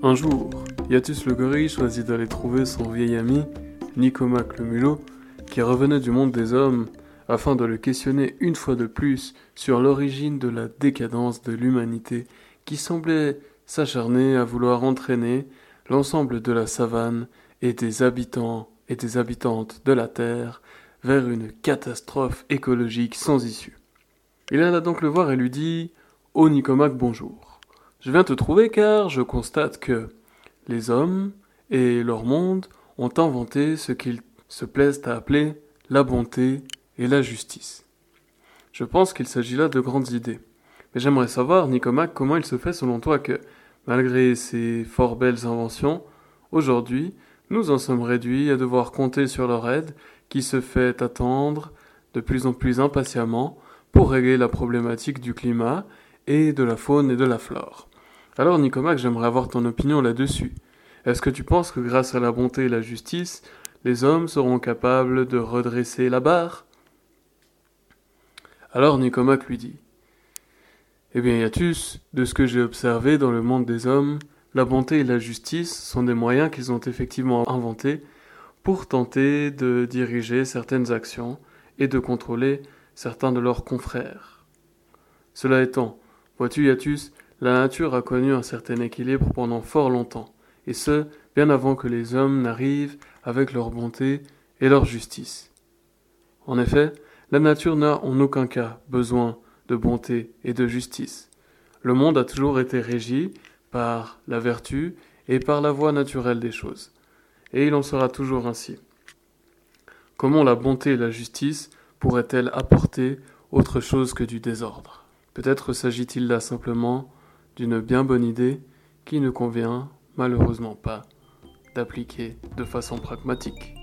Un jour, Yatus le gorille choisit d'aller trouver son vieil ami, Nicomac le mulot, qui revenait du monde des hommes, afin de le questionner une fois de plus sur l'origine de la décadence de l'humanité qui semblait s'acharner à vouloir entraîner l'ensemble de la savane et des habitants et des habitantes de la Terre vers une catastrophe écologique sans issue. Il alla donc le voir et lui dit Ô Nicomac, bonjour. Je viens te trouver car je constate que les hommes et leur monde ont inventé ce qu'ils se plaisent à appeler la bonté et la justice. Je pense qu'il s'agit là de grandes idées. Mais j'aimerais savoir, Nicomac, comment il se fait selon toi que, malgré ces fort belles inventions, aujourd'hui, nous en sommes réduits à devoir compter sur leur aide qui se fait attendre de plus en plus impatiemment pour régler la problématique du climat et de la faune et de la flore. Alors Nicomac, j'aimerais avoir ton opinion là-dessus. Est-ce que tu penses que grâce à la bonté et la justice, les hommes seront capables de redresser la barre? Alors Nicomac lui dit Eh bien, Yatus, de ce que j'ai observé dans le monde des hommes, la bonté et la justice sont des moyens qu'ils ont effectivement inventés pour tenter de diriger certaines actions et de contrôler certains de leurs confrères. Cela étant, Vois-tu, Yatus, la nature a connu un certain équilibre pendant fort longtemps, et ce, bien avant que les hommes n'arrivent avec leur bonté et leur justice. En effet, la nature n'a en aucun cas besoin de bonté et de justice. Le monde a toujours été régi par la vertu et par la voie naturelle des choses, et il en sera toujours ainsi. Comment la bonté et la justice pourraient-elles apporter autre chose que du désordre? Peut-être s'agit-il là simplement d'une bien bonne idée qui ne convient malheureusement pas d'appliquer de façon pragmatique.